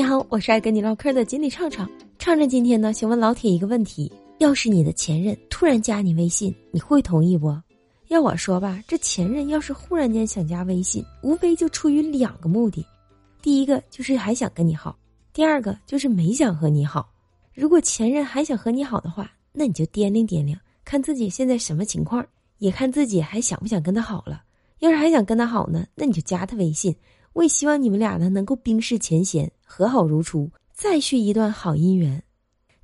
你好，我是爱跟你唠嗑的锦鲤畅畅。畅畅今天呢，想问老铁一个问题：要是你的前任突然加你微信，你会同意不？要我说吧，这前任要是忽然间想加微信，无非就出于两个目的，第一个就是还想跟你好，第二个就是没想和你好。如果前任还想和你好的话，那你就掂量掂量，看自己现在什么情况，也看自己还想不想跟他好了。要是还想跟他好呢，那你就加他微信。我也希望你们俩呢能够冰释前嫌，和好如初，再续一段好姻缘。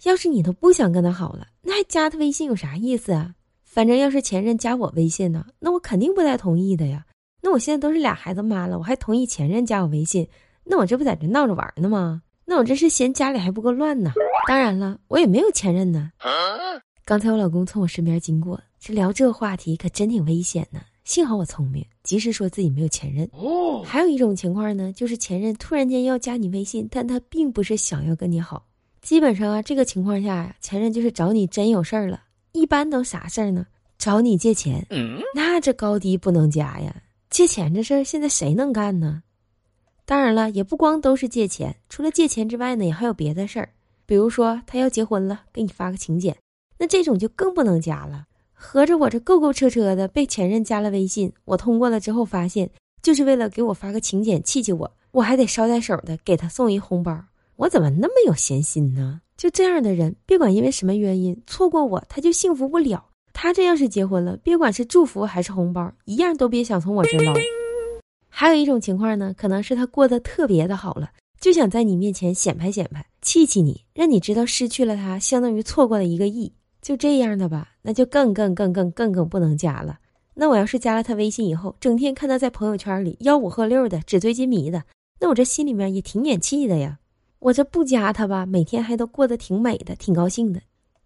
要是你都不想跟他好了，那还加他微信有啥意思啊？反正要是前任加我微信呢，那我肯定不带同意的呀。那我现在都是俩孩子妈了，我还同意前任加我微信，那我这不在这闹着玩呢吗？那我这是嫌家里还不够乱呢。当然了，我也没有前任呢。刚才我老公从我身边经过，这聊这话题可真挺危险呢。幸好我聪明，及时说自己没有前任。哦，还有一种情况呢，就是前任突然间要加你微信，但他并不是想要跟你好。基本上啊，这个情况下呀，前任就是找你真有事儿了。一般都啥事儿呢？找你借钱。那这高低不能加呀！借钱这事儿现在谁能干呢？当然了，也不光都是借钱，除了借钱之外呢，也还有别的事儿。比如说他要结婚了，给你发个请柬，那这种就更不能加了。合着我这够够车车的被前任加了微信，我通过了之后发现，就是为了给我发个请柬气气我，我还得捎带手的给他送一红包，我怎么那么有闲心呢？就这样的人，别管因为什么原因错过我，他就幸福不了。他这要是结婚了，别管是祝福还是红包，一样都别想从我这捞。还有一种情况呢，可能是他过得特别的好了，就想在你面前显摆显摆，气气你，让你知道失去了他相当于错过了一个亿。就这样的吧，那就更更更更更更不能加了。那我要是加了他微信以后，整天看他在朋友圈里吆五喝六的、纸醉金迷的，那我这心里面也挺眼气的呀。我这不加他吧，每天还都过得挺美的、挺高兴的；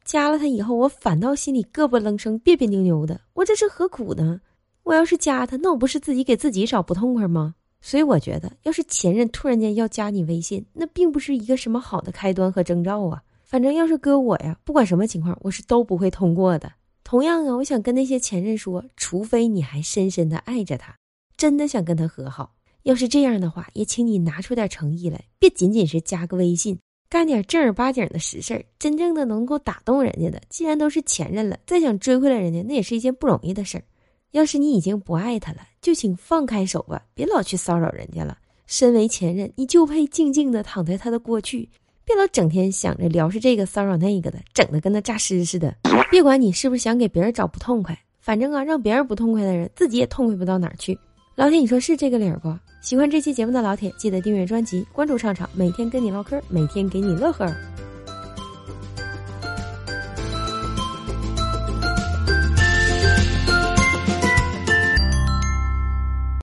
加了他以后，我反倒心里咯不楞声、别别扭扭的。我这是何苦呢？我要是加他，那我不是自己给自己找不痛快吗？所以我觉得，要是前任突然间要加你微信，那并不是一个什么好的开端和征兆啊。反正要是搁我呀，不管什么情况，我是都不会通过的。同样啊，我想跟那些前任说，除非你还深深的爱着他，真的想跟他和好。要是这样的话，也请你拿出点诚意来，别仅仅是加个微信，干点正儿八经的实事儿，真正的能够打动人家的。既然都是前任了，再想追回来人家，那也是一件不容易的事儿。要是你已经不爱他了，就请放开手吧，别老去骚扰人家了。身为前任，你就配静静的躺在他的过去。别老整天想着聊是这个骚扰那个的，整的跟那诈尸似的。别管你是不是想给别人找不痛快，反正啊，让别人不痛快的人，自己也痛快不到哪儿去。老铁，你说是这个理儿不？喜欢这期节目的老铁，记得订阅专辑，关注畅畅，每天跟你唠嗑，每天给你乐呵。